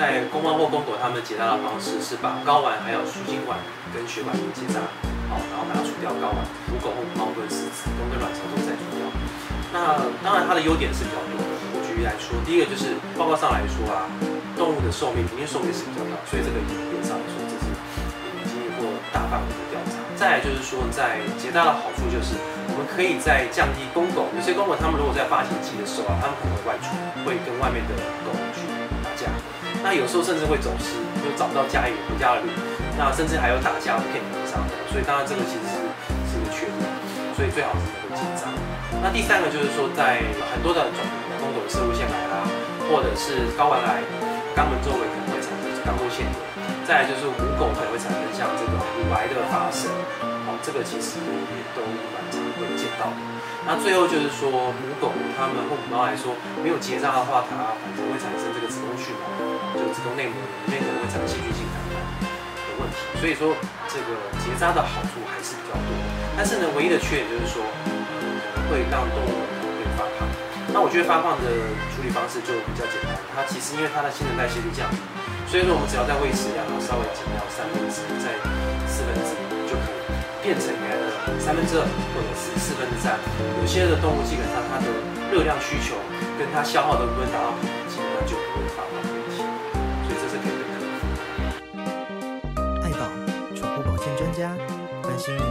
在公猫或公狗，它们结扎的方式是把睾丸还有输精管跟血管结扎，好，然后把它除掉睾丸。母狗或母猫会是子宫跟卵巢都在除掉。那当然它的优点是比较多的。我举例来说，第一个就是报告上来说啊，动物的寿命平均寿命是比较高，所以这个影片上来说，这是已经历过大范围的调查。再就是说，在结扎的好处就是，我们可以在降低公狗，有些公狗它们如果在发情期的时候啊，它们可能会外出，会跟外面的狗，那有时候甚至会走失，就找不到家园回家的路，那甚至还有打架骗人上吊，所以当然这个其实是是个缺点，所以最好是能够结扎。那第三个就是说，在很多的种公狗的摄护腺癌啦，或者是睾丸癌，肛门周围可能会产生肛窝腺炎，再来就是母狗可能会产生像这个乳癌的发生，哦，这个其实也都蛮常会见到的。那最后就是说，母狗它们或母猫来说，没有结扎的话，它反正会产生这个子宫蓄脓，子宫内膜里面可能会产生细菌性感染的问题。所以说，这个结扎的好处还是比较多，但是呢，唯一的缺点就是说可能。会让动物会发胖，那我觉得发胖的处理方式就比较简单。它其实因为它的新陈代谢率降低，所以说我们只要在喂食量稍微减掉三分之一，在四分之一就可以变成原来的三分之二或者是四分之三。有些的动物基本上它的热量需求跟它消耗的部分达到平衡，基本上就不会发胖。soon.